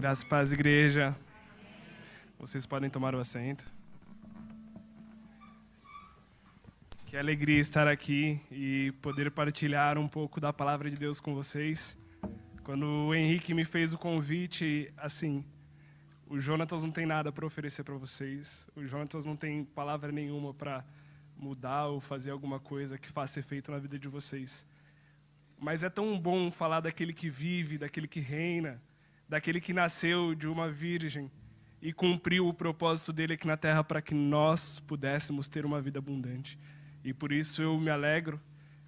Graças e paz, igreja. Vocês podem tomar o assento. Que alegria estar aqui e poder partilhar um pouco da palavra de Deus com vocês. Quando o Henrique me fez o convite, assim, o Jonatas não tem nada para oferecer para vocês. O Jonatas não tem palavra nenhuma para mudar ou fazer alguma coisa que faça efeito na vida de vocês. Mas é tão bom falar daquele que vive, daquele que reina, daquele que nasceu de uma virgem e cumpriu o propósito dele aqui na terra para que nós pudéssemos ter uma vida abundante. E por isso eu me alegro,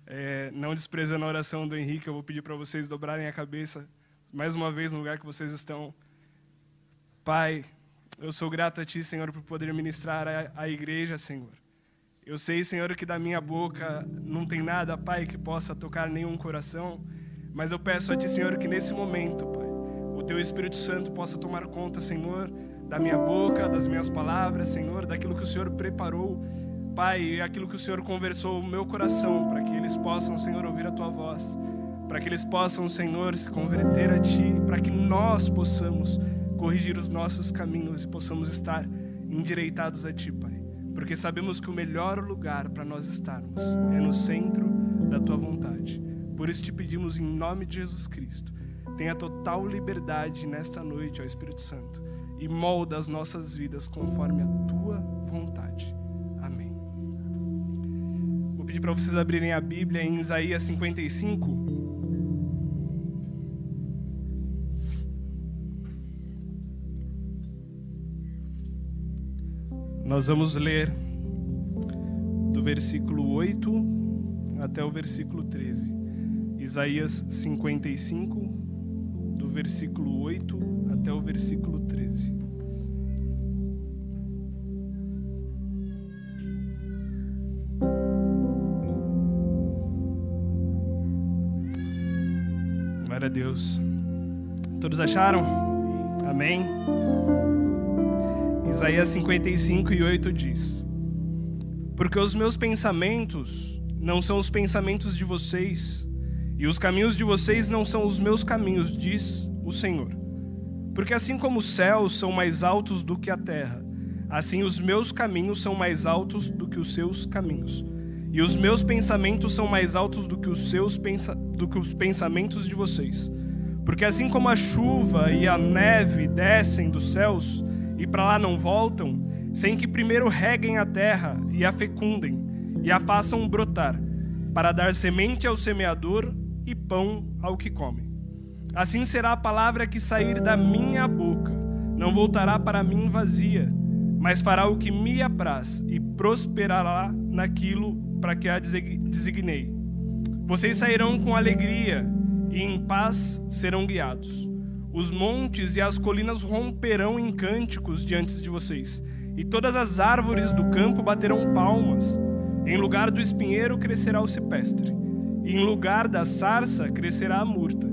é, não desprezando a oração do Henrique, eu vou pedir para vocês dobrarem a cabeça mais uma vez no lugar que vocês estão. Pai, eu sou grato a Ti, Senhor, por poder ministrar a, a igreja, Senhor. Eu sei, Senhor, que da minha boca não tem nada, Pai, que possa tocar nenhum coração, mas eu peço a Ti, Senhor, que nesse momento, Pai, o Teu Espírito Santo possa tomar conta, Senhor, da minha boca, das minhas palavras, Senhor, daquilo que o Senhor preparou, Pai, aquilo que o Senhor conversou no meu coração, para que eles possam, Senhor, ouvir a Tua voz, para que eles possam, Senhor, se converter a Ti, para que nós possamos corrigir os nossos caminhos e possamos estar endireitados a Ti, Pai porque sabemos que o melhor lugar para nós estarmos é no centro da tua vontade. Por isso te pedimos em nome de Jesus Cristo, tenha total liberdade nesta noite, ó Espírito Santo, e molda as nossas vidas conforme a tua vontade. Amém. Vou pedir para vocês abrirem a Bíblia em Isaías 55. Nós vamos ler do versículo 8 até o versículo 13. Isaías 55, do versículo 8 até o versículo 13. Glória a Deus. Todos acharam? Amém. Isaías 55 e 8 diz: Porque os meus pensamentos não são os pensamentos de vocês, e os caminhos de vocês não são os meus caminhos, diz o Senhor. Porque assim como os céus são mais altos do que a terra, assim os meus caminhos são mais altos do que os seus caminhos, e os meus pensamentos são mais altos do que os seus pensa do que os pensamentos de vocês. Porque assim como a chuva e a neve descem dos céus, e para lá não voltam, sem que primeiro reguem a terra e a fecundem e a façam brotar, para dar semente ao semeador e pão ao que come. Assim será a palavra que sair da minha boca, não voltará para mim vazia, mas fará o que me apraz e prosperará naquilo para que a designei. Vocês sairão com alegria e em paz serão guiados. Os montes e as colinas romperão em cânticos diante de vocês, e todas as árvores do campo baterão palmas. Em lugar do espinheiro crescerá o cipestre, e em lugar da sarça crescerá a murta.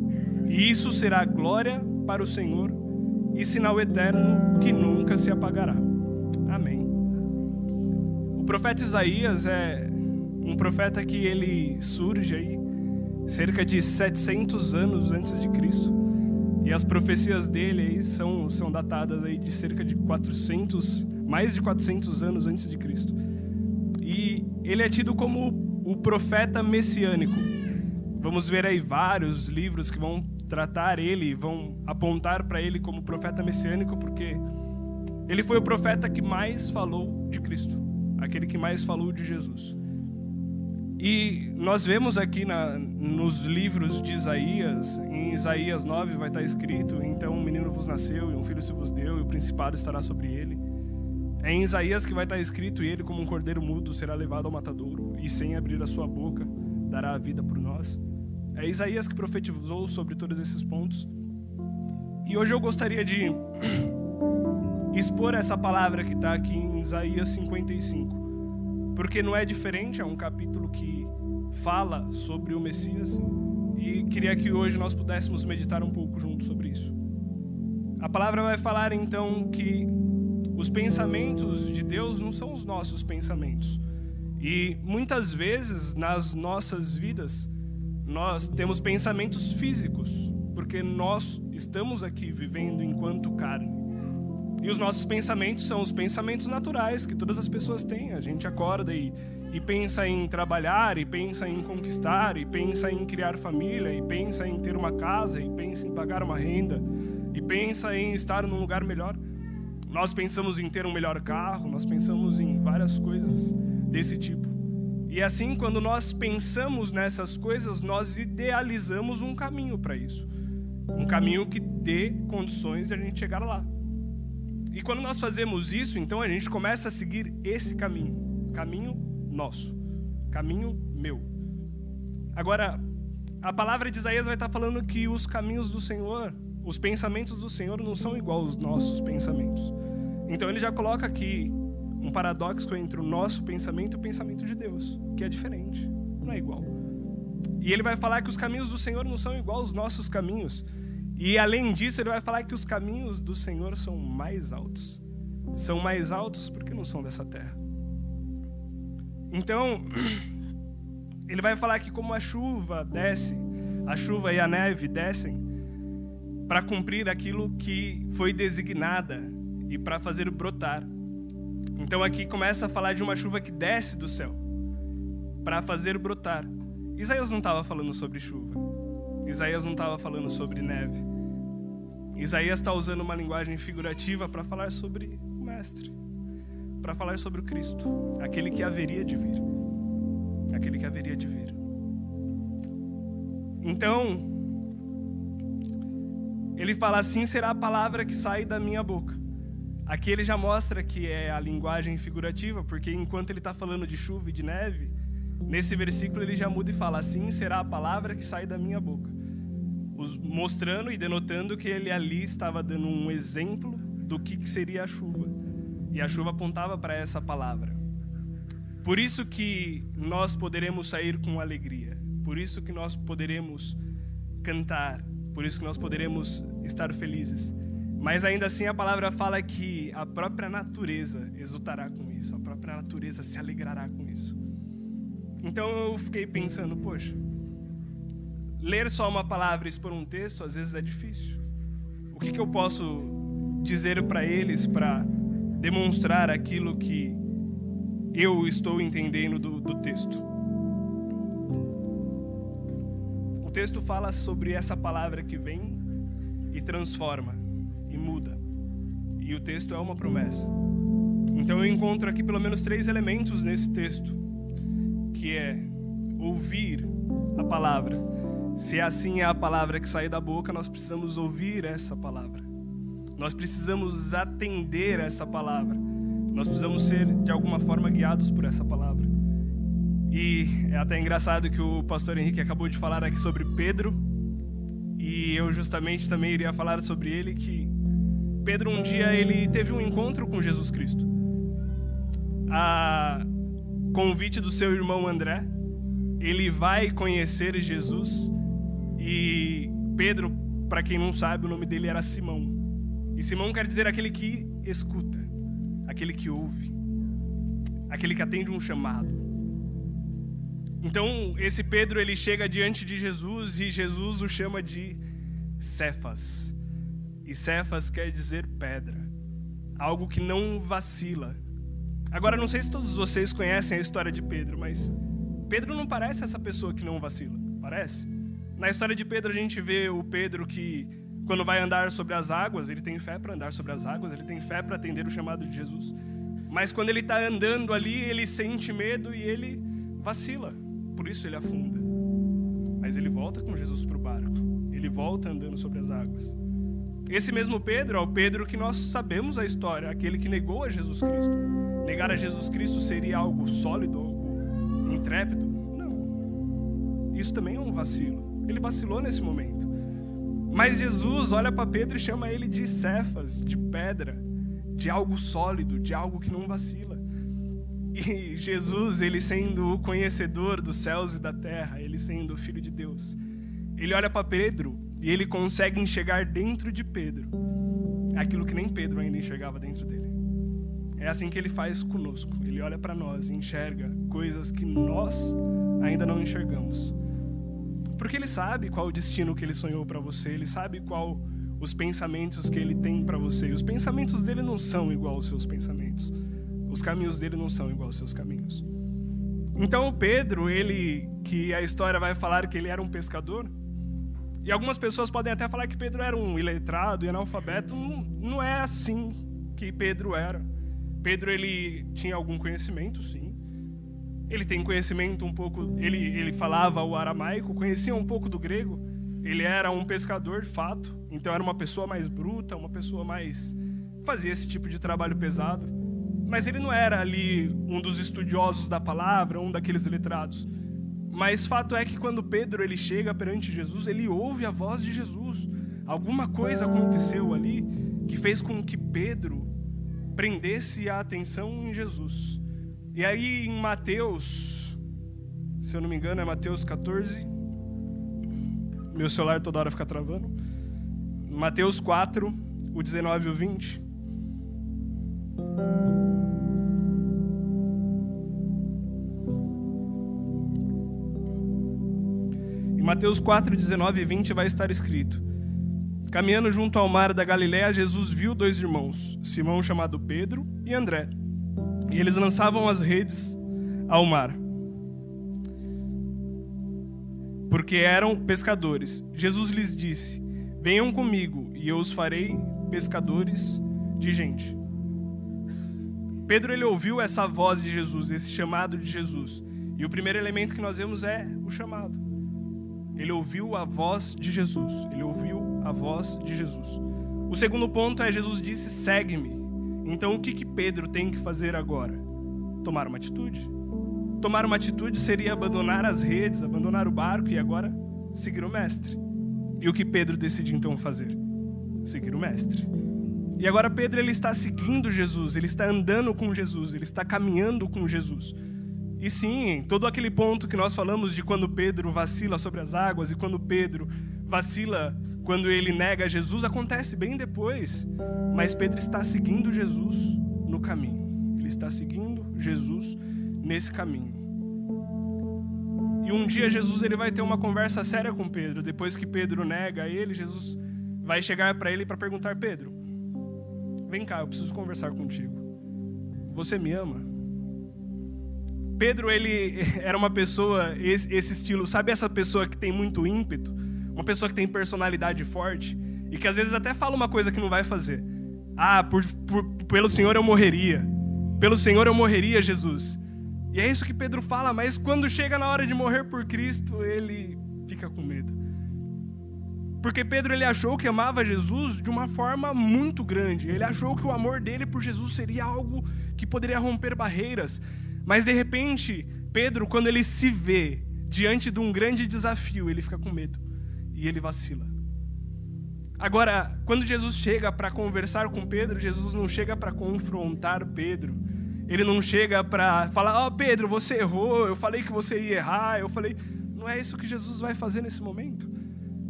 E isso será glória para o Senhor e sinal eterno que nunca se apagará. Amém. O profeta Isaías é um profeta que ele surge aí cerca de 700 anos antes de Cristo. E as profecias dele aí são, são datadas aí de cerca de 400, mais de 400 anos antes de Cristo. E ele é tido como o profeta messiânico. Vamos ver aí vários livros que vão tratar ele, vão apontar para ele como profeta messiânico, porque ele foi o profeta que mais falou de Cristo, aquele que mais falou de Jesus. E nós vemos aqui na, nos livros de Isaías, em Isaías 9 vai estar escrito: Então um menino vos nasceu, e um filho se vos deu, e o principado estará sobre ele. É em Isaías que vai estar escrito: E ele, como um cordeiro mudo, será levado ao matadouro, e sem abrir a sua boca, dará a vida por nós. É Isaías que profetizou sobre todos esses pontos. E hoje eu gostaria de expor essa palavra que está aqui em Isaías 55 porque não é diferente, é um capítulo que fala sobre o Messias e queria que hoje nós pudéssemos meditar um pouco juntos sobre isso. A palavra vai falar então que os pensamentos de Deus não são os nossos pensamentos. E muitas vezes nas nossas vidas nós temos pensamentos físicos, porque nós estamos aqui vivendo enquanto carne. E os nossos pensamentos são os pensamentos naturais que todas as pessoas têm. A gente acorda e, e pensa em trabalhar, e pensa em conquistar, e pensa em criar família, e pensa em ter uma casa, e pensa em pagar uma renda, e pensa em estar num lugar melhor. Nós pensamos em ter um melhor carro, nós pensamos em várias coisas desse tipo. E assim, quando nós pensamos nessas coisas, nós idealizamos um caminho para isso. Um caminho que dê condições de a gente chegar lá. E quando nós fazemos isso, então a gente começa a seguir esse caminho, caminho nosso, caminho meu. Agora, a palavra de Isaías vai estar falando que os caminhos do Senhor, os pensamentos do Senhor não são igual aos nossos pensamentos. Então ele já coloca aqui um paradoxo entre o nosso pensamento e o pensamento de Deus, que é diferente, não é igual. E ele vai falar que os caminhos do Senhor não são igual aos nossos caminhos. E além disso, ele vai falar que os caminhos do Senhor são mais altos. São mais altos porque não são dessa terra. Então, ele vai falar que como a chuva desce, a chuva e a neve descem para cumprir aquilo que foi designada e para fazer brotar. Então aqui começa a falar de uma chuva que desce do céu para fazer brotar. Isaías não estava falando sobre chuva. Isaías não estava falando sobre neve. Isaías está usando uma linguagem figurativa para falar sobre o Mestre, para falar sobre o Cristo, aquele que haveria de vir. Aquele que haveria de vir. Então, ele fala assim: será a palavra que sai da minha boca. Aqui ele já mostra que é a linguagem figurativa, porque enquanto ele está falando de chuva e de neve, nesse versículo ele já muda e fala: assim será a palavra que sai da minha boca mostrando e denotando que ele ali estava dando um exemplo do que seria a chuva. E a chuva apontava para essa palavra. Por isso que nós poderemos sair com alegria. Por isso que nós poderemos cantar. Por isso que nós poderemos estar felizes. Mas ainda assim a palavra fala que a própria natureza exultará com isso, a própria natureza se alegrará com isso. Então eu fiquei pensando, poxa, ler só uma palavra e expor um texto às vezes é difícil. O que, que eu posso dizer para eles para demonstrar aquilo que eu estou entendendo do, do texto? O texto fala sobre essa palavra que vem e transforma muda. E o texto é uma promessa. Então eu encontro aqui pelo menos três elementos nesse texto, que é ouvir a palavra, se assim é a palavra que sai da boca, nós precisamos ouvir essa palavra. Nós precisamos atender essa palavra. Nós precisamos ser, de alguma forma, guiados por essa palavra. E é até engraçado que o pastor Henrique acabou de falar aqui sobre Pedro. E eu justamente também iria falar sobre ele que Pedro um dia ele teve um encontro com Jesus Cristo. A convite do seu irmão André, ele vai conhecer Jesus e Pedro, para quem não sabe, o nome dele era Simão. E Simão quer dizer aquele que escuta, aquele que ouve, aquele que atende um chamado. Então, esse Pedro ele chega diante de Jesus e Jesus o chama de Cefas. E Cefas quer dizer pedra, algo que não vacila. Agora, não sei se todos vocês conhecem a história de Pedro, mas Pedro não parece essa pessoa que não vacila, parece? Na história de Pedro, a gente vê o Pedro que, quando vai andar sobre as águas, ele tem fé para andar sobre as águas, ele tem fé para atender o chamado de Jesus. Mas quando ele está andando ali, ele sente medo e ele vacila, por isso ele afunda. Mas ele volta com Jesus para o barco, ele volta andando sobre as águas. Esse mesmo Pedro é o Pedro que nós sabemos a história, aquele que negou a Jesus Cristo. Negar a Jesus Cristo seria algo sólido, algo intrépido? Não. Isso também é um vacilo. Ele vacilou nesse momento. Mas Jesus olha para Pedro e chama ele de cefas, de pedra, de algo sólido, de algo que não vacila. E Jesus, ele sendo o conhecedor dos céus e da terra, ele sendo o filho de Deus, ele olha para Pedro e ele consegue enxergar dentro de Pedro aquilo que nem Pedro ainda enxergava dentro dele. É assim que ele faz conosco. Ele olha para nós e enxerga coisas que nós ainda não enxergamos. Porque ele sabe qual o destino que ele sonhou para você, ele sabe qual os pensamentos que ele tem para você. E os pensamentos dele não são igual aos seus pensamentos. Os caminhos dele não são igual aos seus caminhos. Então o Pedro, ele que a história vai falar que ele era um pescador, e algumas pessoas podem até falar que Pedro era um iletrado e analfabeto, não, é assim que Pedro era. Pedro ele tinha algum conhecimento, sim. Ele tem conhecimento um pouco, ele ele falava o aramaico, conhecia um pouco do grego. Ele era um pescador de fato, então era uma pessoa mais bruta, uma pessoa mais fazia esse tipo de trabalho pesado. Mas ele não era ali um dos estudiosos da palavra, um daqueles letrados. Mas fato é que quando Pedro ele chega perante Jesus, ele ouve a voz de Jesus. Alguma coisa aconteceu ali que fez com que Pedro prendesse a atenção em Jesus. E aí em Mateus, se eu não me engano, é Mateus 14. Meu celular toda hora fica travando. Mateus 4, o 19 e o 20. Mateus 4, 19 e 20 vai estar escrito: Caminhando junto ao mar da Galiléia, Jesus viu dois irmãos, Simão chamado Pedro e André. E eles lançavam as redes ao mar, porque eram pescadores. Jesus lhes disse: Venham comigo, e eu os farei pescadores de gente. Pedro ele ouviu essa voz de Jesus, esse chamado de Jesus. E o primeiro elemento que nós vemos é o chamado. Ele ouviu a voz de Jesus. Ele ouviu a voz de Jesus. O segundo ponto é Jesus disse: "Segue-me". Então o que que Pedro tem que fazer agora? Tomar uma atitude. Tomar uma atitude seria abandonar as redes, abandonar o barco e agora seguir o mestre. E o que Pedro decide então fazer? Seguir o mestre. E agora Pedro ele está seguindo Jesus, ele está andando com Jesus, ele está caminhando com Jesus. E sim, todo aquele ponto que nós falamos de quando Pedro vacila sobre as águas e quando Pedro vacila quando ele nega Jesus acontece bem depois. Mas Pedro está seguindo Jesus no caminho. Ele está seguindo Jesus nesse caminho. E um dia Jesus ele vai ter uma conversa séria com Pedro. Depois que Pedro nega ele, Jesus vai chegar para ele para perguntar: Pedro, vem cá, eu preciso conversar contigo. Você me ama? Pedro, ele era uma pessoa, esse, esse, estilo, sabe essa pessoa que tem muito ímpeto? Uma pessoa que tem personalidade forte e que às vezes até fala uma coisa que não vai fazer. Ah, por, por, pelo Senhor eu morreria. Pelo Senhor eu morreria, Jesus. E é isso que Pedro fala, mas quando chega na hora de morrer por Cristo, ele fica com medo. Porque Pedro ele achou que amava Jesus de uma forma muito grande. Ele achou que o amor dele por Jesus seria algo que poderia romper barreiras. Mas de repente, Pedro, quando ele se vê diante de um grande desafio, ele fica com medo e ele vacila. Agora, quando Jesus chega para conversar com Pedro, Jesus não chega para confrontar Pedro. Ele não chega para falar: "Ó, oh, Pedro, você errou. Eu falei que você ia errar. Eu falei". Não é isso que Jesus vai fazer nesse momento.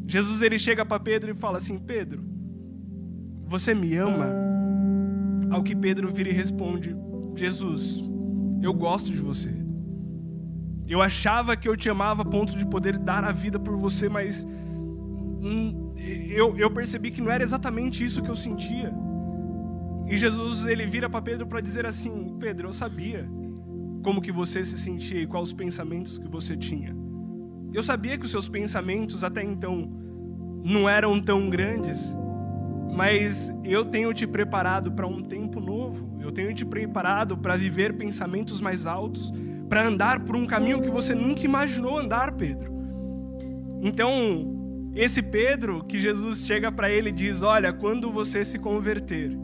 Jesus ele chega para Pedro e fala assim: "Pedro, você me ama?" Ao que Pedro vira e responde: "Jesus, eu gosto de você. Eu achava que eu te amava a ponto de poder dar a vida por você, mas hum, eu, eu percebi que não era exatamente isso que eu sentia. E Jesus ele vira para Pedro para dizer assim: Pedro, eu sabia como que você se sentia e quais os pensamentos que você tinha. Eu sabia que os seus pensamentos até então não eram tão grandes, mas eu tenho te preparado para um tempo novo. Eu tenho te preparado para viver pensamentos mais altos, para andar por um caminho que você nunca imaginou andar, Pedro. Então, esse Pedro que Jesus chega para ele e diz: Olha, quando você se converter,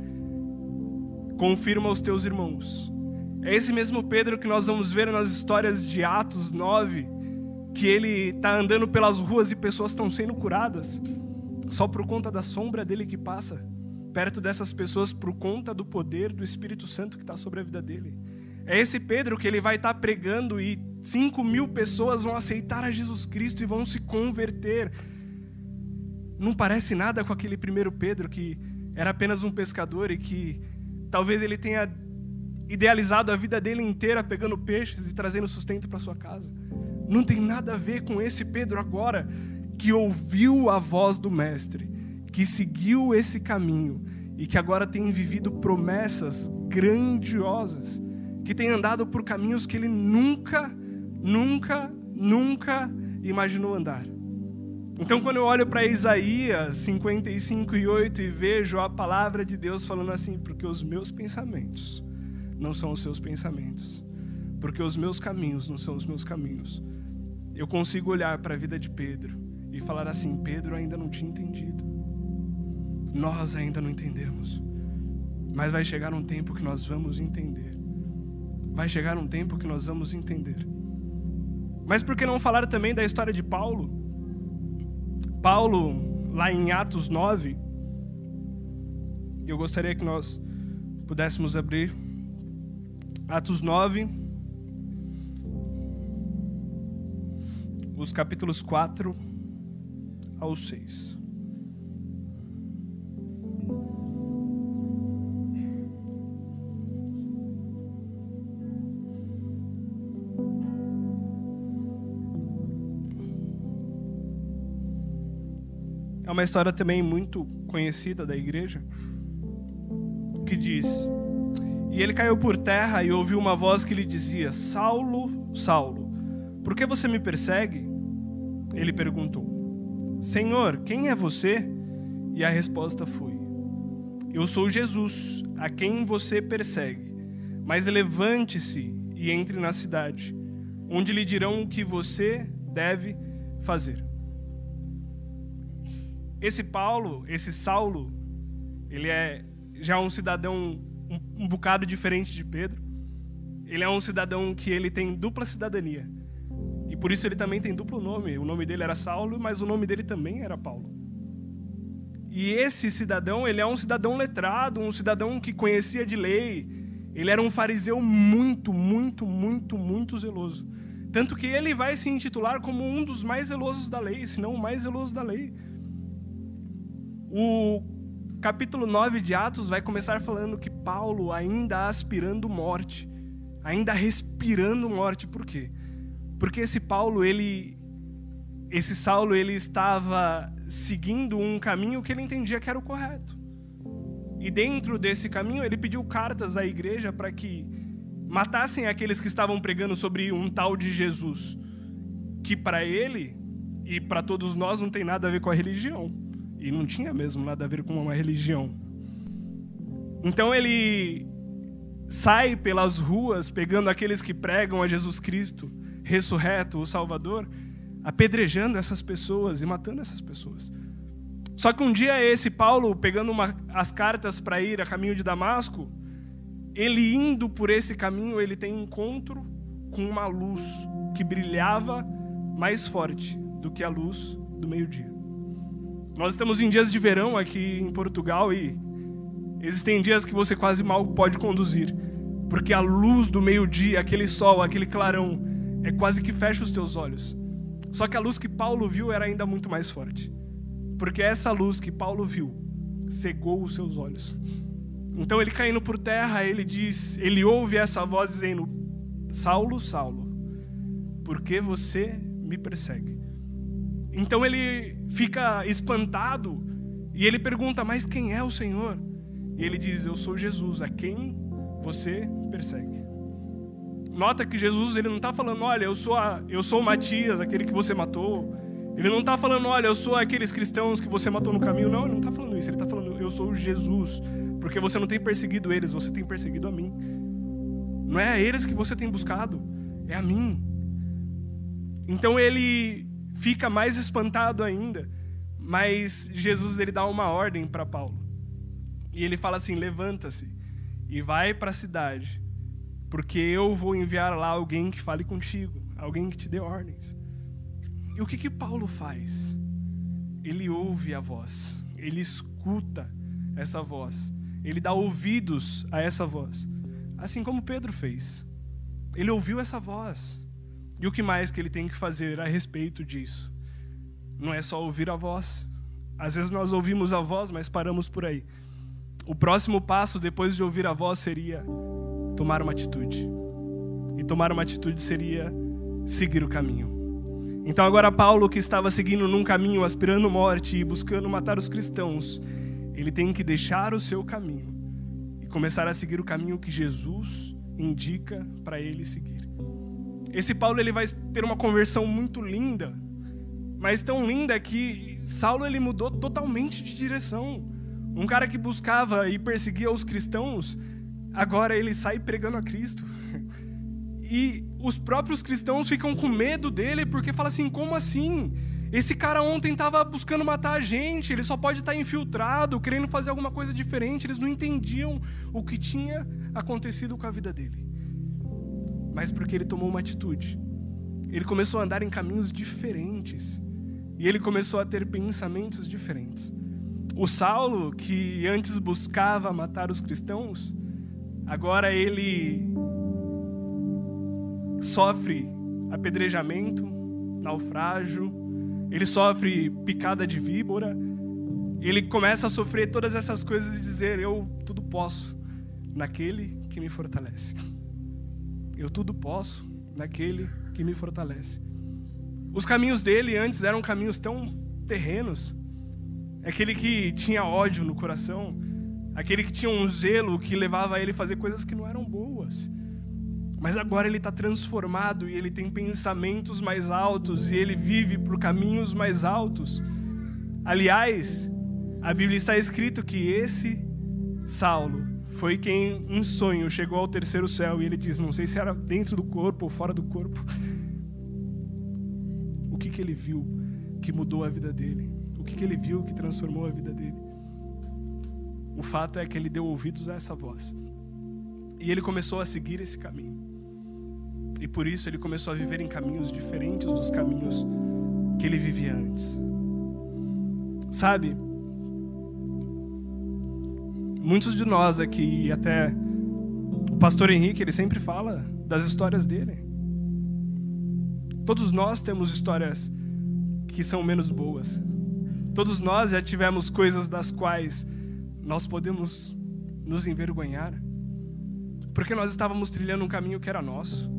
confirma aos teus irmãos. É esse mesmo Pedro que nós vamos ver nas histórias de Atos 9, que ele está andando pelas ruas e pessoas estão sendo curadas só por conta da sombra dele que passa perto dessas pessoas por conta do poder do Espírito Santo que está sobre a vida dele. É esse Pedro que ele vai estar tá pregando e 5 mil pessoas vão aceitar a Jesus Cristo e vão se converter. Não parece nada com aquele primeiro Pedro que era apenas um pescador e que talvez ele tenha idealizado a vida dele inteira pegando peixes e trazendo sustento para sua casa. não tem nada a ver com esse Pedro agora que ouviu a voz do Mestre, que seguiu esse caminho e que agora tem vivido promessas grandiosas, que tem andado por caminhos que ele nunca, nunca, nunca imaginou andar. Então, quando eu olho para Isaías 55 e 8 e vejo a palavra de Deus falando assim, porque os meus pensamentos não são os seus pensamentos, porque os meus caminhos não são os meus caminhos, eu consigo olhar para a vida de Pedro e falar assim: Pedro ainda não tinha entendido, nós ainda não entendemos, mas vai chegar um tempo que nós vamos entender, vai chegar um tempo que nós vamos entender. Mas por que não falar também da história de Paulo? Paulo, lá em Atos 9, eu gostaria que nós pudéssemos abrir Atos 9, os capítulos 4 ao 6. Uma história também muito conhecida da igreja, que diz: E ele caiu por terra e ouviu uma voz que lhe dizia: Saulo, Saulo, por que você me persegue? Ele perguntou: Senhor, quem é você? E a resposta foi: Eu sou Jesus, a quem você persegue. Mas levante-se e entre na cidade, onde lhe dirão o que você deve fazer. Esse Paulo, esse Saulo, ele é já um cidadão um, um bocado diferente de Pedro. Ele é um cidadão que ele tem dupla cidadania. E por isso ele também tem duplo nome. O nome dele era Saulo, mas o nome dele também era Paulo. E esse cidadão, ele é um cidadão letrado, um cidadão que conhecia de lei. Ele era um fariseu muito, muito, muito, muito zeloso. Tanto que ele vai se intitular como um dos mais zelosos da lei, se não o mais zeloso da lei. O capítulo 9 de Atos vai começar falando que Paulo ainda aspirando morte, ainda respirando morte. Por quê? Porque esse Paulo, ele esse Saulo, ele estava seguindo um caminho que ele entendia que era o correto. E dentro desse caminho, ele pediu cartas à igreja para que matassem aqueles que estavam pregando sobre um tal de Jesus, que para ele e para todos nós não tem nada a ver com a religião. E não tinha mesmo nada a ver com uma religião. Então ele sai pelas ruas pegando aqueles que pregam a Jesus Cristo, ressurreto, o Salvador, apedrejando essas pessoas e matando essas pessoas. Só que um dia esse Paulo, pegando uma, as cartas para ir a caminho de Damasco, ele indo por esse caminho, ele tem encontro com uma luz que brilhava mais forte do que a luz do meio-dia. Nós estamos em dias de verão aqui em Portugal e existem dias que você quase mal pode conduzir, porque a luz do meio-dia, aquele sol, aquele clarão, é quase que fecha os teus olhos. Só que a luz que Paulo viu era ainda muito mais forte, porque essa luz que Paulo viu cegou os seus olhos. Então ele caindo por terra, ele diz, ele ouve essa voz dizendo: Saulo, Saulo, por que você me persegue? Então ele fica espantado e ele pergunta: Mas quem é o Senhor? E ele diz: Eu sou Jesus, a quem você persegue. Nota que Jesus ele não está falando: Olha, eu sou, a, eu sou o Matias, aquele que você matou. Ele não está falando: Olha, eu sou aqueles cristãos que você matou no caminho. Não, ele não está falando isso. Ele está falando: Eu sou Jesus, porque você não tem perseguido eles, você tem perseguido a mim. Não é a eles que você tem buscado, é a mim. Então ele fica mais espantado ainda. Mas Jesus ele dá uma ordem para Paulo. E ele fala assim: "Levanta-se e vai para a cidade, porque eu vou enviar lá alguém que fale contigo, alguém que te dê ordens". E o que que Paulo faz? Ele ouve a voz, ele escuta essa voz, ele dá ouvidos a essa voz, assim como Pedro fez. Ele ouviu essa voz. E o que mais que ele tem que fazer a respeito disso? Não é só ouvir a voz. Às vezes nós ouvimos a voz, mas paramos por aí. O próximo passo depois de ouvir a voz seria tomar uma atitude. E tomar uma atitude seria seguir o caminho. Então agora Paulo, que estava seguindo num caminho, aspirando morte e buscando matar os cristãos, ele tem que deixar o seu caminho e começar a seguir o caminho que Jesus indica para ele seguir. Esse Paulo ele vai ter uma conversão muito linda, mas tão linda que Saulo ele mudou totalmente de direção. Um cara que buscava e perseguia os cristãos, agora ele sai pregando a Cristo. E os próprios cristãos ficam com medo dele porque fala assim: como assim? Esse cara ontem estava buscando matar a gente, ele só pode estar infiltrado, querendo fazer alguma coisa diferente. Eles não entendiam o que tinha acontecido com a vida dele. Mas porque ele tomou uma atitude, ele começou a andar em caminhos diferentes e ele começou a ter pensamentos diferentes. O Saulo, que antes buscava matar os cristãos, agora ele sofre apedrejamento, naufrágio, ele sofre picada de víbora, ele começa a sofrer todas essas coisas e dizer: Eu tudo posso naquele que me fortalece. Eu tudo posso naquele que me fortalece. Os caminhos dele antes eram caminhos tão terrenos. Aquele que tinha ódio no coração, aquele que tinha um zelo que levava ele a fazer coisas que não eram boas. Mas agora ele está transformado e ele tem pensamentos mais altos e ele vive por caminhos mais altos. Aliás, a Bíblia está escrito que esse Saulo foi quem, em sonho, chegou ao terceiro céu e ele diz: Não sei se era dentro do corpo ou fora do corpo. O que, que ele viu que mudou a vida dele? O que, que ele viu que transformou a vida dele? O fato é que ele deu ouvidos a essa voz. E ele começou a seguir esse caminho. E por isso ele começou a viver em caminhos diferentes dos caminhos que ele vivia antes. Sabe? Muitos de nós aqui, até o pastor Henrique, ele sempre fala das histórias dele. Todos nós temos histórias que são menos boas. Todos nós já tivemos coisas das quais nós podemos nos envergonhar. Porque nós estávamos trilhando um caminho que era nosso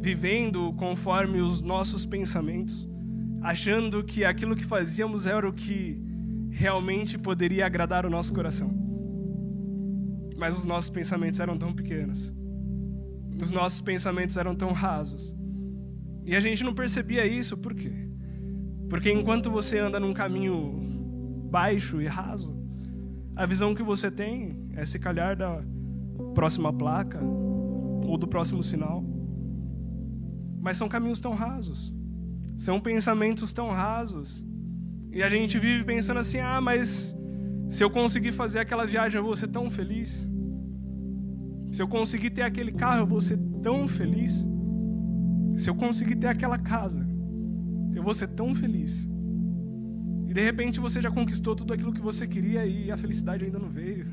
vivendo conforme os nossos pensamentos, achando que aquilo que fazíamos era o que realmente poderia agradar o nosso coração. Mas os nossos pensamentos eram tão pequenos, os nossos pensamentos eram tão rasos. E a gente não percebia isso, por quê? Porque enquanto você anda num caminho baixo e raso, a visão que você tem é se calhar da próxima placa ou do próximo sinal. Mas são caminhos tão rasos. São pensamentos tão rasos. E a gente vive pensando assim: ah, mas se eu conseguir fazer aquela viagem, eu vou ser tão feliz. Se eu conseguir ter aquele carro, eu vou ser tão feliz. Se eu conseguir ter aquela casa, eu vou ser tão feliz. E de repente você já conquistou tudo aquilo que você queria e a felicidade ainda não veio.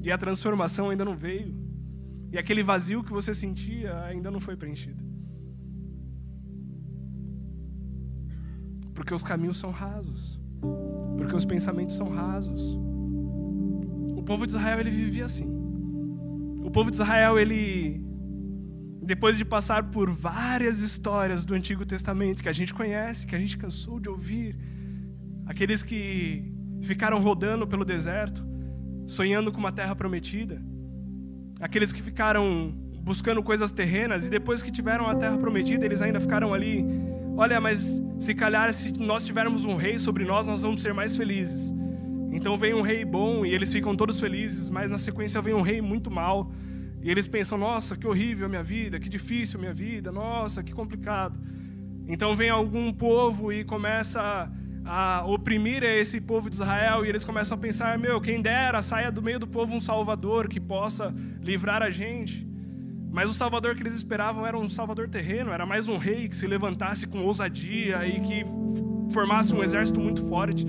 E a transformação ainda não veio. E aquele vazio que você sentia ainda não foi preenchido. Porque os caminhos são rasos. Porque os pensamentos são rasos. O povo de Israel ele vivia assim. O povo de Israel ele depois de passar por várias histórias do Antigo Testamento que a gente conhece, que a gente cansou de ouvir, aqueles que ficaram rodando pelo deserto, sonhando com uma terra prometida, aqueles que ficaram buscando coisas terrenas e depois que tiveram a terra prometida, eles ainda ficaram ali. Olha, mas se calhar se nós tivermos um rei sobre nós, nós vamos ser mais felizes. Então vem um rei bom e eles ficam todos felizes, mas na sequência vem um rei muito mal. E eles pensam: nossa, que horrível a minha vida, que difícil a minha vida, nossa, que complicado. Então vem algum povo e começa a oprimir esse povo de Israel e eles começam a pensar: meu, quem dera saia do meio do povo um salvador que possa livrar a gente. Mas o salvador que eles esperavam era um salvador terreno, era mais um rei que se levantasse com ousadia e que formasse um exército muito forte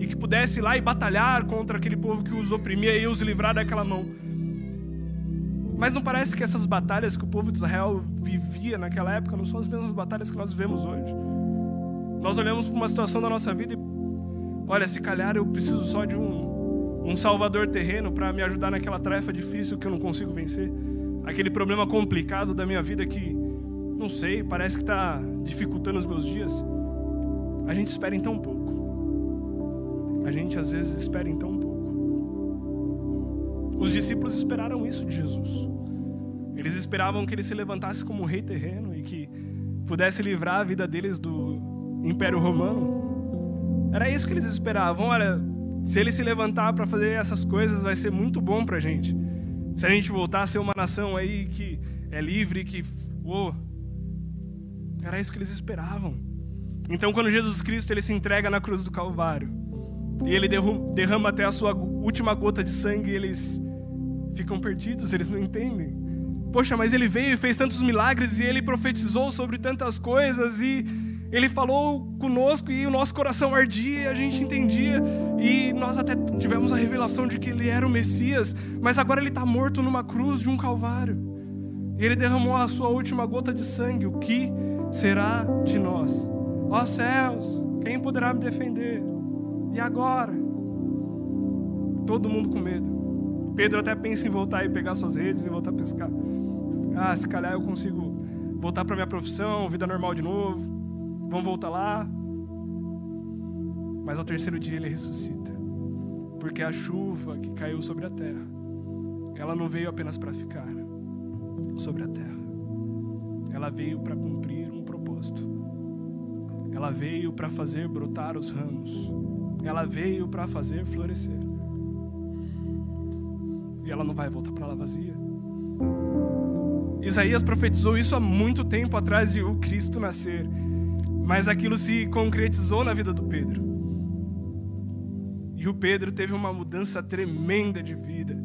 e que pudesse ir lá e batalhar contra aquele povo que os oprimia e os livrar daquela mão. Mas não parece que essas batalhas que o povo de Israel vivia naquela época não são as mesmas batalhas que nós vivemos hoje? Nós olhamos para uma situação da nossa vida e, olha, se calhar eu preciso só de um, um salvador terreno para me ajudar naquela tarefa difícil que eu não consigo vencer, aquele problema complicado da minha vida que não sei, parece que está dificultando os meus dias. A gente espera em tão pouco. A gente às vezes espera em tão pouco. Os discípulos esperaram isso de Jesus. Eles esperavam que ele se levantasse como um rei terreno e que pudesse livrar a vida deles do Império Romano. Era isso que eles esperavam. Olha, se ele se levantar para fazer essas coisas, vai ser muito bom para a gente. Se a gente voltar a ser uma nação aí que é livre, que. Uou. Era isso que eles esperavam. Então, quando Jesus Cristo ele se entrega na cruz do Calvário e ele derrama até a sua última gota de sangue, eles ficam perdidos, eles não entendem. Poxa, mas ele veio e fez tantos milagres e ele profetizou sobre tantas coisas e ele falou conosco e o nosso coração ardia e a gente entendia. E nós até tivemos a revelação de que ele era o Messias, mas agora ele está morto numa cruz de um calvário. E ele derramou a sua última gota de sangue. O que será de nós? Ó céus, quem poderá me defender? E agora? Todo mundo com medo. Pedro até pensa em voltar e pegar suas redes e voltar a pescar. Ah, se calhar eu consigo voltar para minha profissão, vida normal de novo. Vamos voltar lá. Mas ao terceiro dia ele ressuscita. Porque a chuva que caiu sobre a terra, ela não veio apenas para ficar sobre a terra. Ela veio para cumprir um propósito. Ela veio para fazer brotar os ramos. Ela veio para fazer florescer. E ela não vai voltar para lá vazia. Isaías profetizou isso há muito tempo atrás de o Cristo nascer. Mas aquilo se concretizou na vida do Pedro. E o Pedro teve uma mudança tremenda de vida.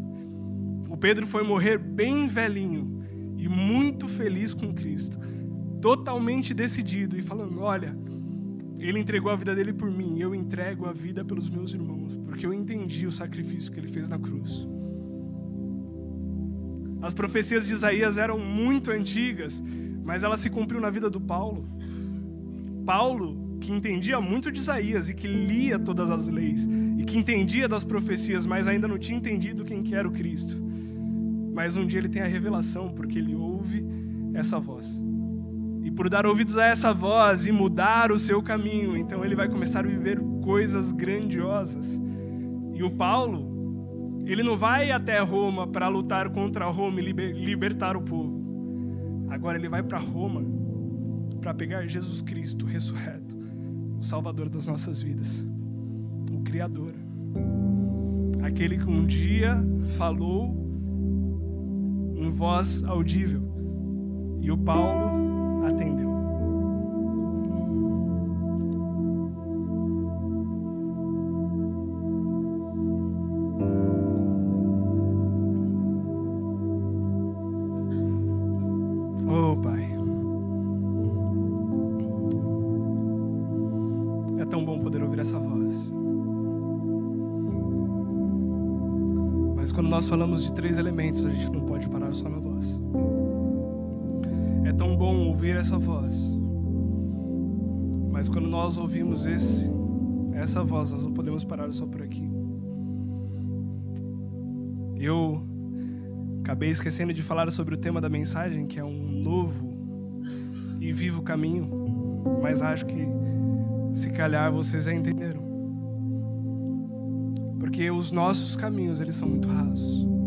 O Pedro foi morrer bem velhinho e muito feliz com Cristo, totalmente decidido e falando: Olha, ele entregou a vida dele por mim, eu entrego a vida pelos meus irmãos, porque eu entendi o sacrifício que ele fez na cruz. As profecias de Isaías eram muito antigas, mas elas se cumpriram na vida do Paulo. Paulo, que entendia muito de Isaías e que lia todas as leis e que entendia das profecias, mas ainda não tinha entendido quem que era o Cristo. Mas um dia ele tem a revelação porque ele ouve essa voz. E por dar ouvidos a essa voz e mudar o seu caminho, então ele vai começar a viver coisas grandiosas. E o Paulo, ele não vai até Roma para lutar contra Roma e libertar o povo. Agora ele vai para Roma para pegar Jesus Cristo ressurreto, o Salvador das nossas vidas, o Criador, aquele que um dia falou em voz audível e o Paulo atendeu. Falamos de três elementos, a gente não pode parar só na voz. É tão bom ouvir essa voz, mas quando nós ouvimos esse, essa voz, nós não podemos parar só por aqui. Eu acabei esquecendo de falar sobre o tema da mensagem, que é um novo e vivo caminho, mas acho que se calhar vocês já entenderam. Porque os nossos caminhos, eles são muito rasos.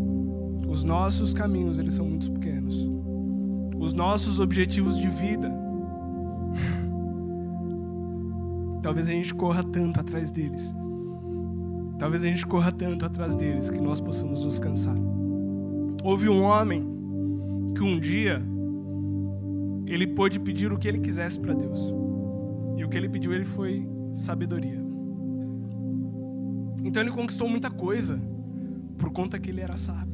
Os nossos caminhos, eles são muito pequenos. Os nossos objetivos de vida, talvez a gente corra tanto atrás deles. Talvez a gente corra tanto atrás deles que nós possamos nos cansar. Houve um homem que um dia ele pôde pedir o que ele quisesse para Deus. E o que ele pediu ele foi sabedoria. Então ele conquistou muita coisa por conta que ele era sábio.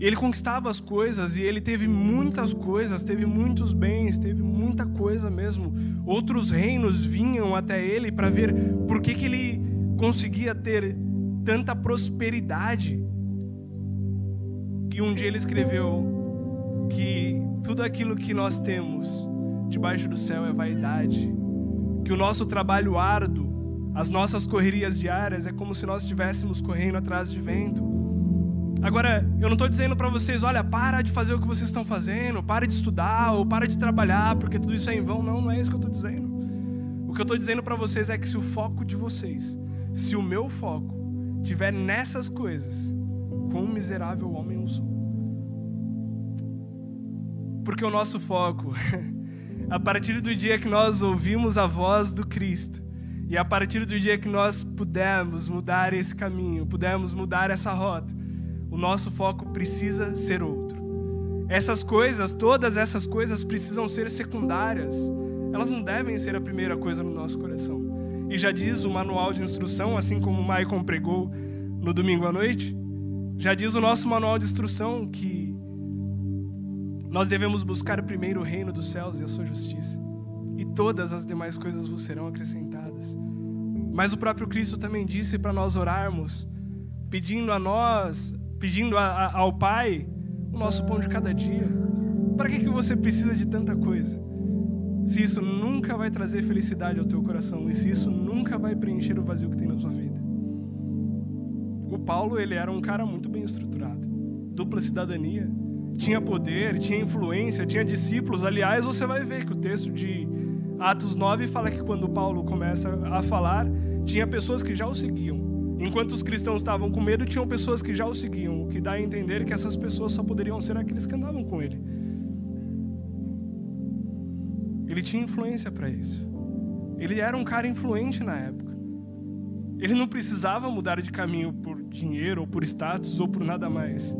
E ele conquistava as coisas e ele teve muitas coisas, teve muitos bens, teve muita coisa mesmo. Outros reinos vinham até ele para ver por que, que ele conseguia ter tanta prosperidade. Que um dia ele escreveu que tudo aquilo que nós temos debaixo do céu é vaidade, que o nosso trabalho árduo as nossas correrias diárias é como se nós estivéssemos correndo atrás de vento. Agora, eu não estou dizendo para vocês, olha, para de fazer o que vocês estão fazendo, para de estudar ou para de trabalhar, porque tudo isso é em vão. Não, não é isso que eu estou dizendo. O que eu estou dizendo para vocês é que se o foco de vocês, se o meu foco tiver nessas coisas, quão miserável homem eu sou. Porque o nosso foco, a partir do dia que nós ouvimos a voz do Cristo, e a partir do dia que nós pudermos mudar esse caminho, pudermos mudar essa rota, o nosso foco precisa ser outro. Essas coisas, todas essas coisas precisam ser secundárias. Elas não devem ser a primeira coisa no nosso coração. E já diz o manual de instrução, assim como o Maicon pregou no domingo à noite, já diz o nosso manual de instrução que nós devemos buscar primeiro o reino dos céus e a sua justiça, e todas as demais coisas vos serão acrescentadas. Mas o próprio Cristo também disse para nós orarmos, pedindo a nós pedindo a, a, ao Pai o nosso pão de cada dia. Para que, que você precisa de tanta coisa? Se isso nunca vai trazer felicidade ao teu coração e se isso nunca vai preencher o vazio que tem na sua vida. O Paulo, ele era um cara muito bem estruturado. Dupla cidadania, tinha poder, tinha influência, tinha discípulos. Aliás, você vai ver que o texto de Atos 9 fala que quando Paulo começa a falar, tinha pessoas que já o seguiam. Enquanto os cristãos estavam com medo, tinham pessoas que já o seguiam, o que dá a entender que essas pessoas só poderiam ser aqueles que andavam com ele. Ele tinha influência para isso. Ele era um cara influente na época. Ele não precisava mudar de caminho por dinheiro, ou por status, ou por nada mais.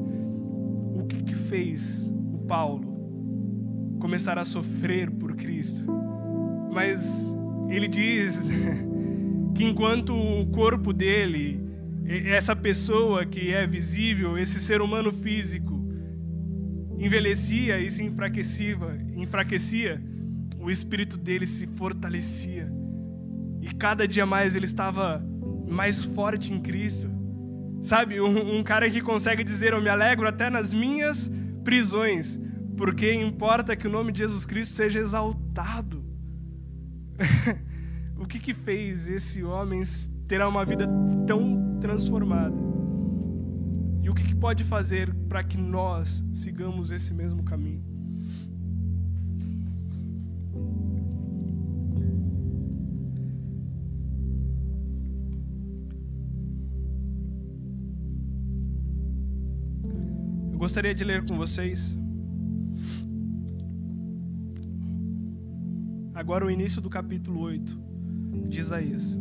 O que, que fez o Paulo começar a sofrer por Cristo? Mas ele diz que enquanto o corpo dele, essa pessoa que é visível, esse ser humano físico, envelhecia e se enfraquecia, enfraquecia, o espírito dele se fortalecia. E cada dia mais ele estava mais forte em Cristo. Sabe, um, um cara que consegue dizer: Eu me alegro até nas minhas prisões, porque importa que o nome de Jesus Cristo seja exaltado. Que, que fez esse homem ter uma vida tão transformada? E o que, que pode fazer para que nós sigamos esse mesmo caminho? Eu gostaria de ler com vocês agora o início do capítulo 8 de Isaías.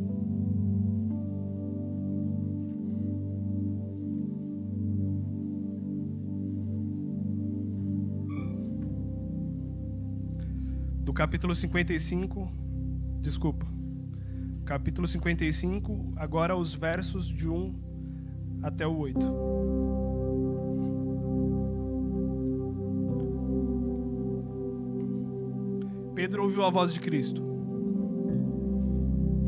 Do capítulo 55, desculpa, capítulo 55, agora os versos de 1 até o 8. Pedro ouviu a voz de Cristo.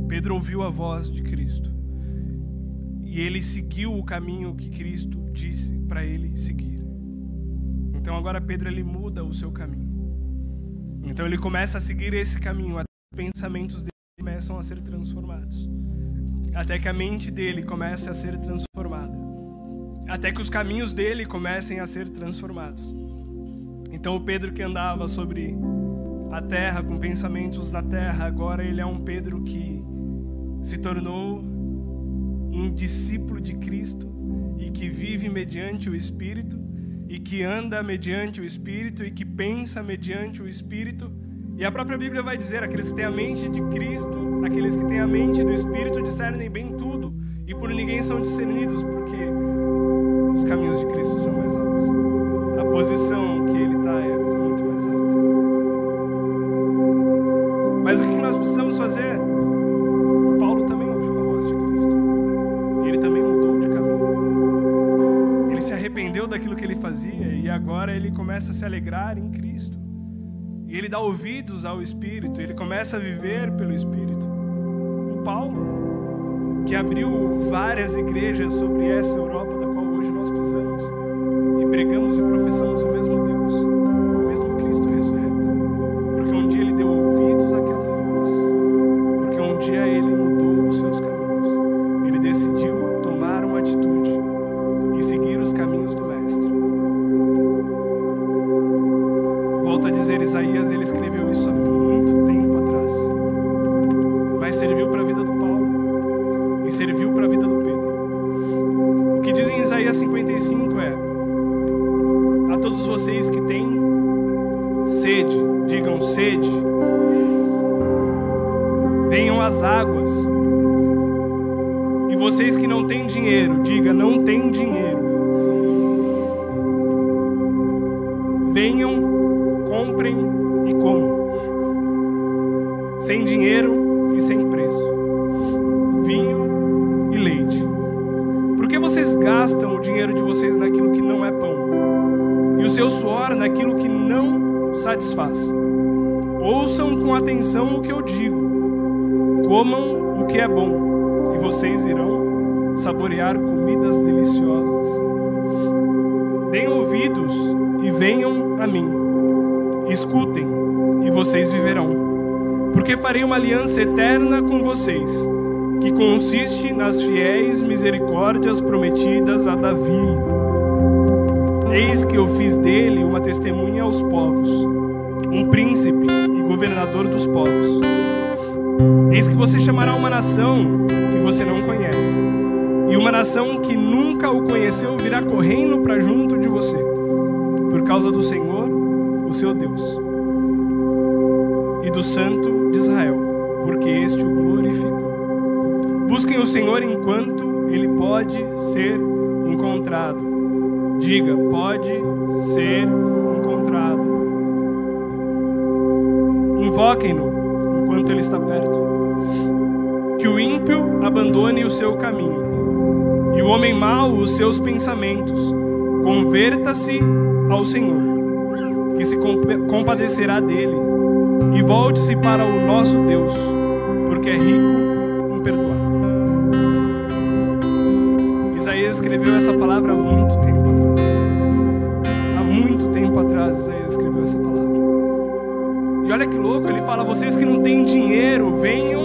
Pedro ouviu a voz de Cristo e ele seguiu o caminho que Cristo disse para ele seguir. Então agora Pedro ele muda o seu caminho. Então ele começa a seguir esse caminho até que os pensamentos dele começam a ser transformados. Até que a mente dele comece a ser transformada. Até que os caminhos dele comecem a ser transformados. Então o Pedro que andava sobre a terra com pensamentos na terra, agora ele é um Pedro que se tornou um discípulo de Cristo e que vive mediante o Espírito e que anda mediante o Espírito e que pensa mediante o Espírito. E a própria Bíblia vai dizer: aqueles que têm a mente de Cristo, aqueles que têm a mente do Espírito discernem bem tudo e por ninguém são discernidos, porque os caminhos de Cristo são mais altos. A posição começa a se alegrar em Cristo. E ele dá ouvidos ao Espírito, ele começa a viver pelo Espírito. O Paulo, que abriu várias igrejas sobre essa Sem dinheiro e sem preço. Vinho e leite. Por que vocês gastam o dinheiro de vocês naquilo que não é pão? E o seu suor naquilo que não satisfaz? Ouçam com atenção o que eu digo. Comam o que é bom, e vocês irão saborear comidas deliciosas. Deem ouvidos e venham a mim. Escutem, e vocês viverão. Porque farei uma aliança eterna com vocês, que consiste nas fiéis misericórdias prometidas a Davi. Eis que eu fiz dele uma testemunha aos povos, um príncipe e governador dos povos. Eis que você chamará uma nação que você não conhece, e uma nação que nunca o conheceu virá correndo para junto de você, por causa do Senhor, o seu Deus, e do Santo de Israel, porque este o glorificou. Busquem o Senhor enquanto ele pode ser encontrado. Diga, pode ser encontrado. Invoquem-no enquanto ele está perto. Que o ímpio abandone o seu caminho, e o homem mau os seus pensamentos. Converta-se ao Senhor, que se compadecerá dele, e volte-se para o nosso Deus, porque é rico em perdoar. Isaías escreveu essa palavra há muito tempo atrás. Há muito tempo atrás, Isaías escreveu essa palavra. E olha que louco, ele fala: vocês que não têm dinheiro, venham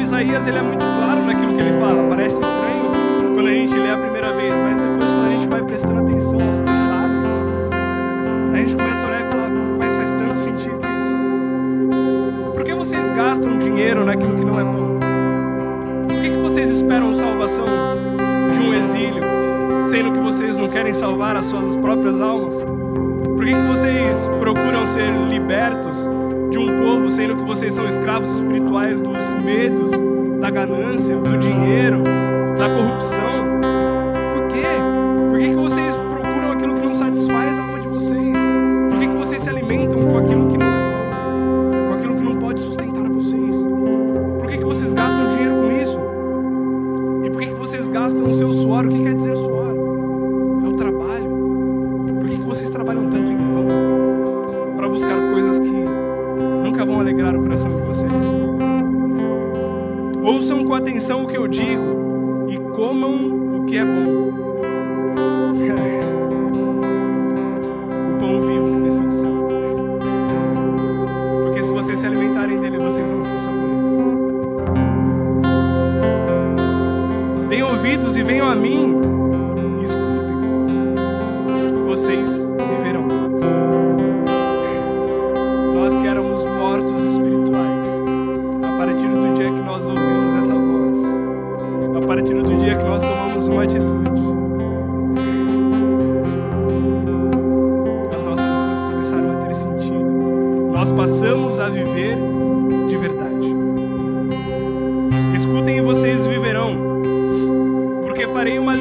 Isaías ele é muito claro naquilo que ele fala. Parece estranho quando a gente lê a primeira vez, mas depois quando a gente vai prestando atenção aos detalhes, a gente começa a olhar e falar, mas faz tanto sentido isso. Por que vocês gastam dinheiro naquilo que não é bom? Por que, que vocês esperam salvação de um exílio, sendo que vocês não querem salvar as suas próprias almas? Por que, que vocês procuram ser libertos de um povo, sendo que vocês são escravos espirituais dos medos, da ganância, do dinheiro, da corrupção?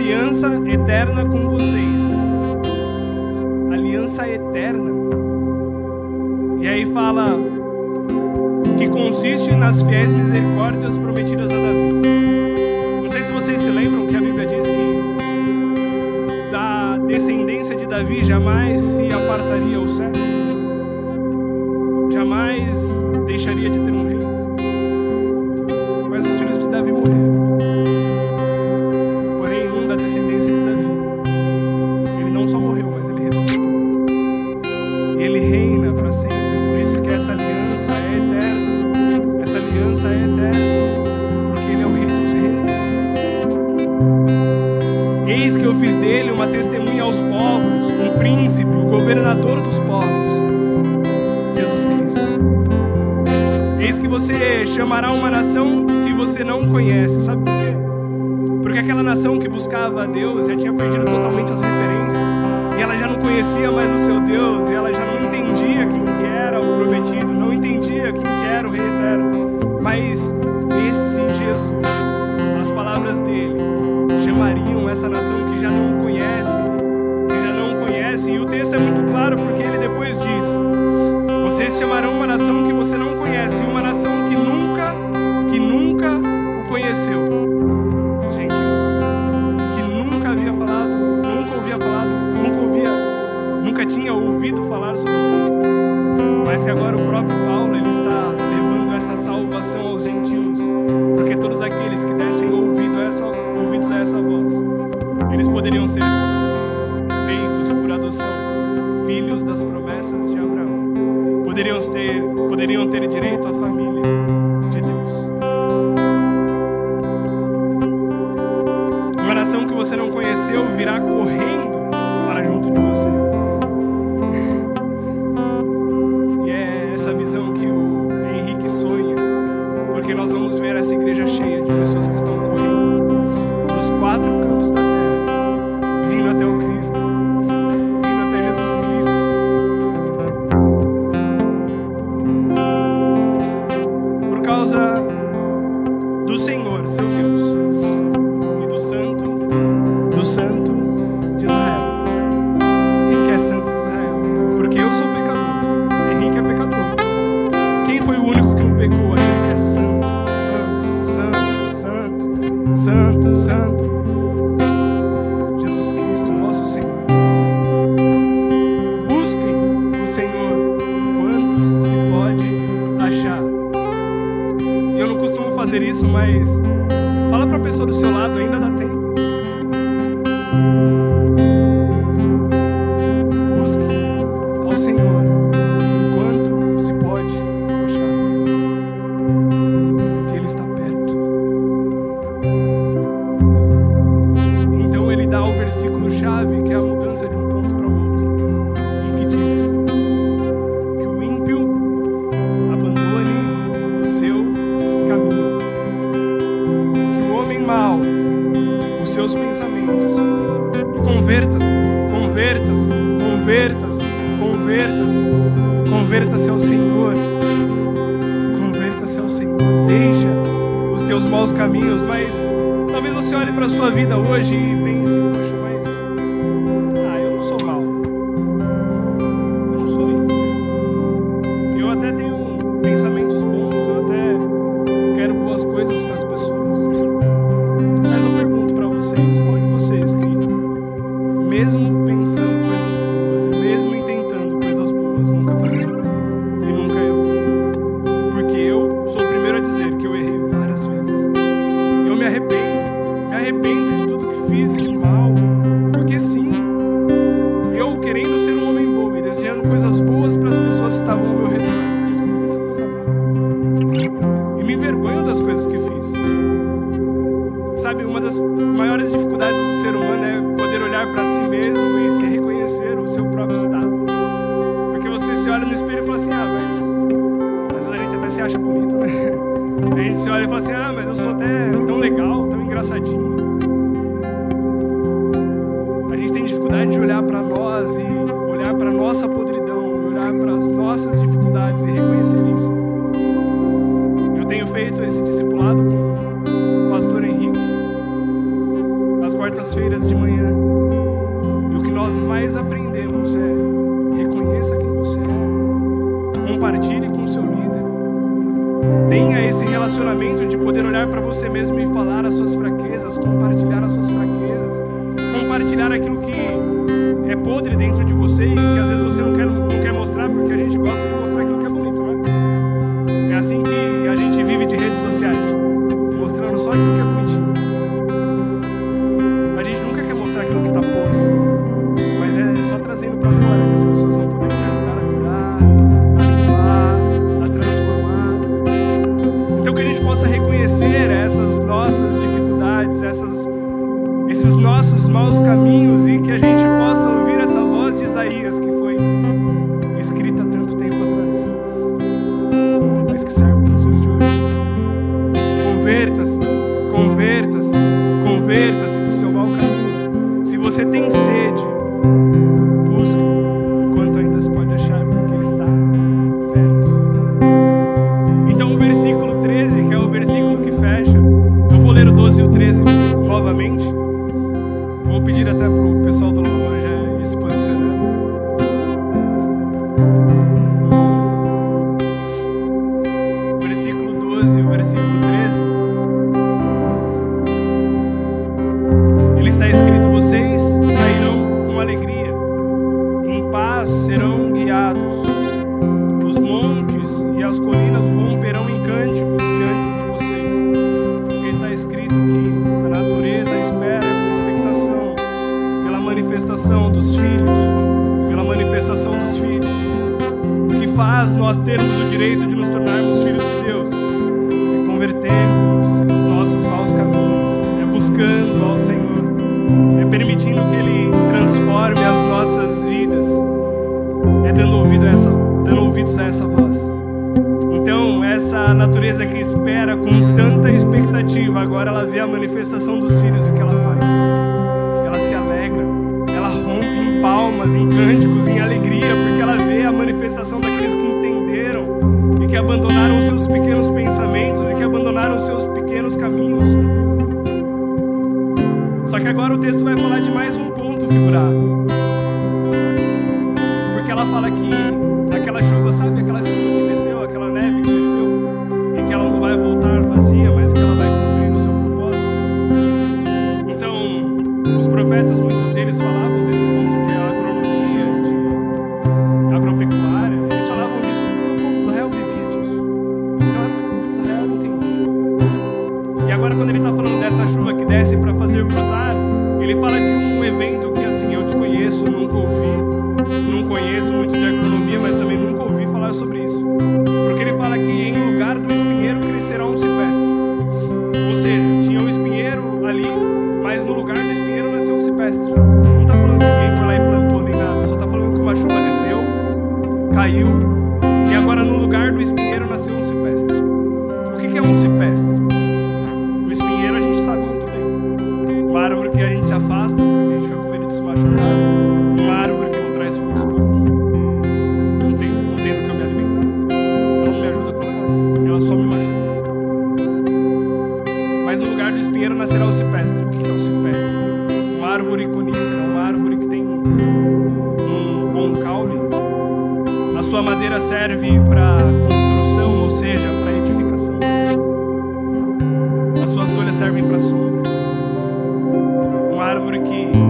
aliança eterna com vocês. Aliança eterna. E aí fala que consiste nas fiéis misericórdias prometidas a Davi. Não sei se vocês se lembram que a Bíblia diz que da descendência de Davi jamais se apartaria o céu. Jamais deixaria de ter um rei. poderiam ser feitos por adoção, filhos das promessas de Abraão. Poderiam ter, poderiam ter direito à família de Deus. Uma nação que você não conheceu virá correr pensamentos. E converta-se, converta-se, converta-se, converta-se, converta-se ao Senhor. Converta-se ao Senhor. Deixa os teus maus caminhos, mas talvez você olhe para a sua vida hoje e pense, tirar aquilo que é podre dentro de você e que às vezes você não quer, não quer mostrar porque a gente gosta de mostrar aquilo que é bonito, né? É assim que a gente vive de redes sociais. maus caminhos e que a gente possa ouvir essa voz de Isaías que foi escrita tanto tempo atrás, mas que serve para os dias de hoje. Converta-se, converta-se, converta-se do seu mau caminho. Se você tem é dando, ouvido a essa, dando ouvidos a essa voz. Então, essa natureza que espera com tanta expectativa, agora ela vê a manifestação dos filhos e o que ela faz. Ela se alegra, ela rompe em palmas, em cânticos, em alegria, porque ela vê a manifestação daqueles que entenderam e que abandonaram seus pequenos pensamentos e que abandonaram seus pequenos caminhos. Só que agora o texto vai falar de mais um ponto figurado fala que aquela chuva, sabe aquela chuva que desceu, aquela neve que desceu, e que ela não vai voltar vazia, mas que ela vai cumprir o seu propósito. Então, os profetas, muitos deles falavam you serve para construção, ou seja, para edificação. As suas folhas servem para sombra. Uma árvore que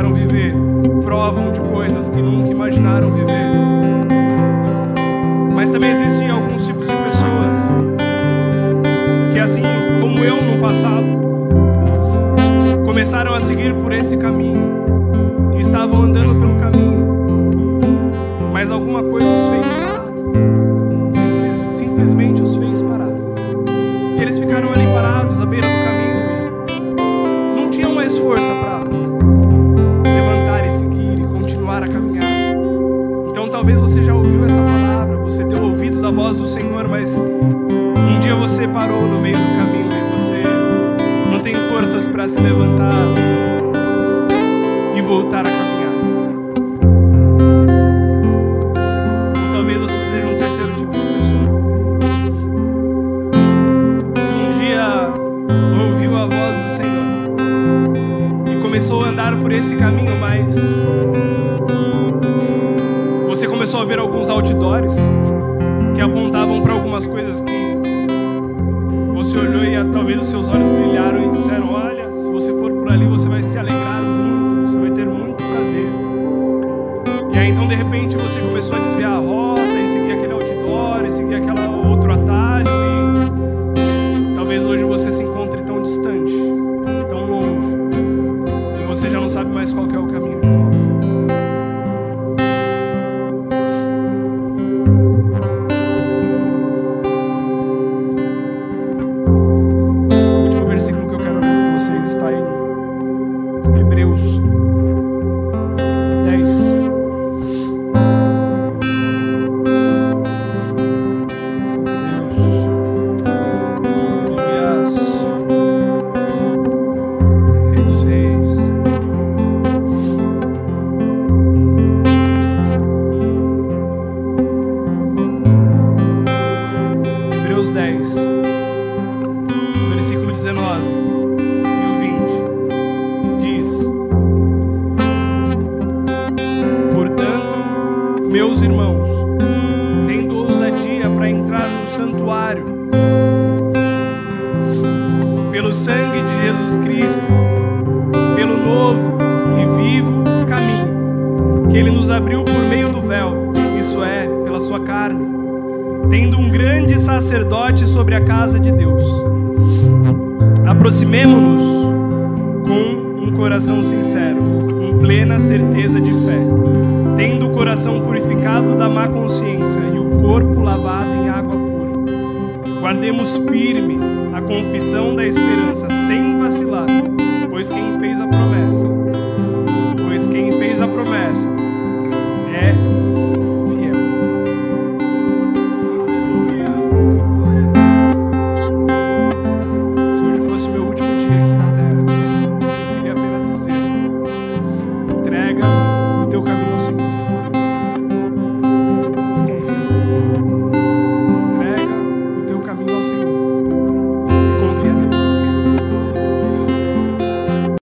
imaginaram viver, provam de coisas que nunca imaginaram viver. Mas também existem alguns tipos de pessoas que, assim como eu no passado, começaram a seguir por esse caminho